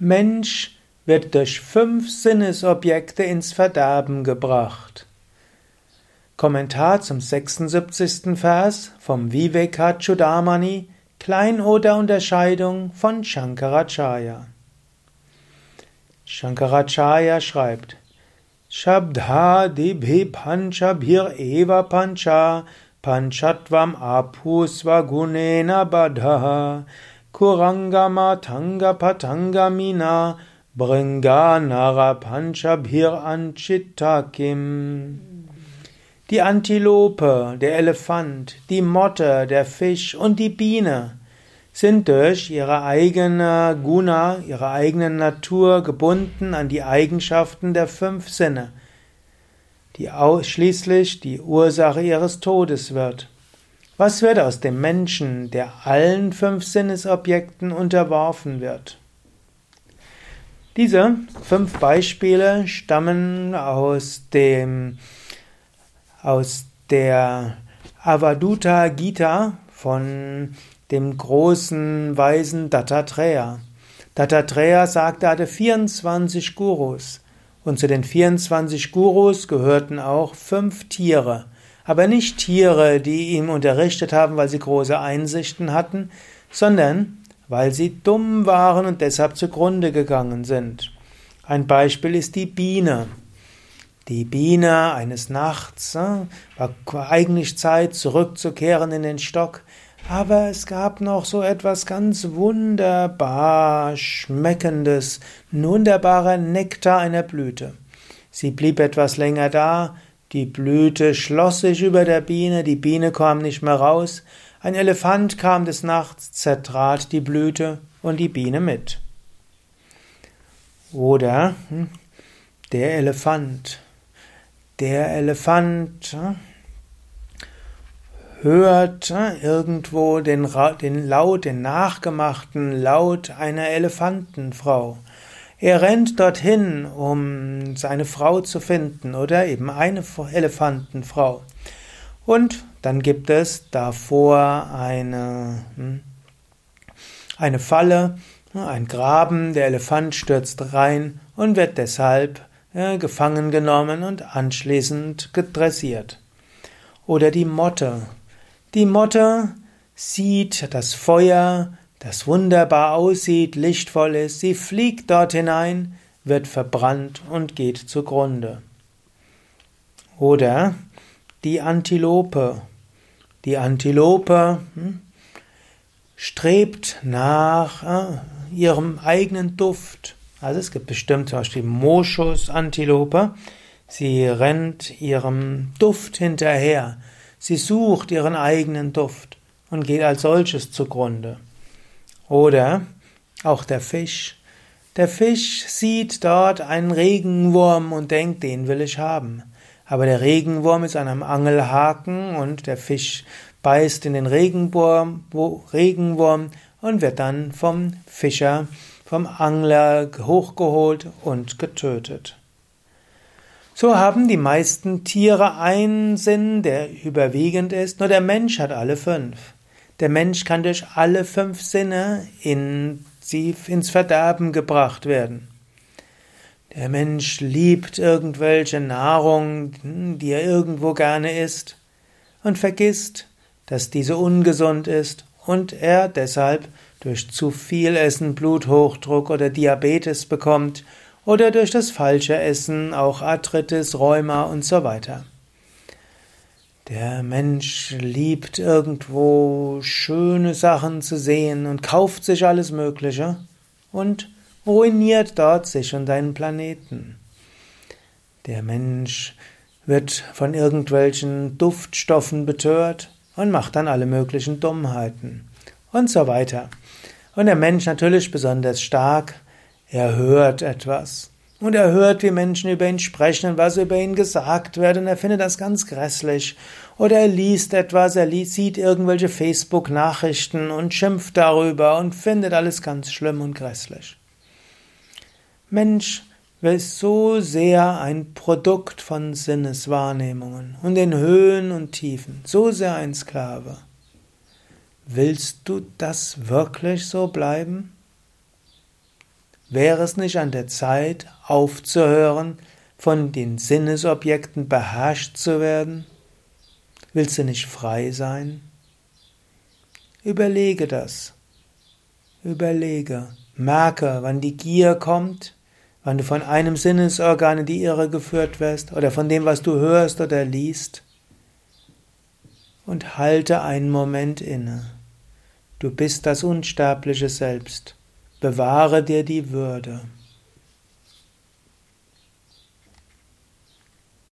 Mensch wird durch fünf Sinnesobjekte ins Verderben gebracht. Kommentar zum 76. Vers vom Vivekachudamani, Kleinoder Unterscheidung von Shankaracharya. Shankaracharya schreibt, Shabdha dibhi pancha bhir eva pancha panchatvam apusva gunena badha kurangama tanga patanga mina bringa nara pancha bhir anchitakim die Antilope, der Elefant, die Motte, der Fisch und die Biene sind durch ihre eigene Guna, ihre eigene Natur gebunden an die Eigenschaften der fünf Sinne, die ausschließlich die Ursache ihres Todes wird. Was wird aus dem Menschen, der allen fünf Sinnesobjekten unterworfen wird? Diese fünf Beispiele stammen aus dem aus der Avaduta Gita von dem großen Weisen Dattatreya. Dattatreya sagte, er hatte 24 Gurus. Und zu den 24 Gurus gehörten auch fünf Tiere. Aber nicht Tiere, die ihm unterrichtet haben, weil sie große Einsichten hatten, sondern weil sie dumm waren und deshalb zugrunde gegangen sind. Ein Beispiel ist die Biene. Die Biene eines Nachts äh, war eigentlich Zeit, zurückzukehren in den Stock, aber es gab noch so etwas ganz wunderbar schmeckendes, wunderbarer Nektar einer Blüte. Sie blieb etwas länger da, die Blüte schloss sich über der Biene, die Biene kam nicht mehr raus, ein Elefant kam des Nachts, zertrat die Blüte und die Biene mit. Oder hm, der Elefant. Der Elefant hm, hört hm, irgendwo den, den Laut, den nachgemachten Laut einer Elefantenfrau. Er rennt dorthin, um seine Frau zu finden oder eben eine Elefantenfrau. Und dann gibt es davor eine, hm, eine Falle, ein Graben, der Elefant stürzt rein und wird deshalb äh, gefangen genommen und anschließend gedressiert. Oder die Motte. Die Motte sieht das Feuer, das wunderbar aussieht, lichtvoll ist, sie fliegt dort hinein, wird verbrannt und geht zugrunde. Oder die Antilope. Die Antilope hm, strebt nach äh, ihrem eigenen Duft. Also es gibt bestimmt zum Beispiel Moschus-Antilope. Sie rennt ihrem Duft hinterher. Sie sucht ihren eigenen Duft und geht als solches zugrunde. Oder auch der Fisch. Der Fisch sieht dort einen Regenwurm und denkt, den will ich haben. Aber der Regenwurm ist an einem Angelhaken und der Fisch beißt in den Regenwurm, Regenwurm und wird dann vom Fischer vom Angler hochgeholt und getötet. So haben die meisten Tiere einen Sinn, der überwiegend ist, nur der Mensch hat alle fünf. Der Mensch kann durch alle fünf Sinne in ins Verderben gebracht werden. Der Mensch liebt irgendwelche Nahrung, die er irgendwo gerne isst, und vergisst, dass diese ungesund ist und er deshalb durch zu viel Essen Bluthochdruck oder Diabetes bekommt oder durch das falsche Essen auch Arthritis, Rheuma und so weiter. Der Mensch liebt irgendwo schöne Sachen zu sehen und kauft sich alles Mögliche und ruiniert dort sich und seinen Planeten. Der Mensch wird von irgendwelchen Duftstoffen betört und macht dann alle möglichen Dummheiten und so weiter. Und der Mensch natürlich besonders stark, er hört etwas. Und er hört, wie Menschen über ihn sprechen und was über ihn gesagt wird, und er findet das ganz grässlich. Oder er liest etwas, er sieht irgendwelche Facebook-Nachrichten und schimpft darüber und findet alles ganz schlimm und grässlich. Mensch ist so sehr ein Produkt von Sinneswahrnehmungen und den Höhen und Tiefen, so sehr ein Sklave. Willst du das wirklich so bleiben? Wäre es nicht an der Zeit, aufzuhören, von den Sinnesobjekten beherrscht zu werden? Willst du nicht frei sein? Überlege das. Überlege. Merke, wann die Gier kommt, wann du von einem Sinnesorgan in die Irre geführt wirst oder von dem, was du hörst oder liest. Und halte einen Moment inne. Du bist das unsterbliche Selbst. Bewahre dir die Würde.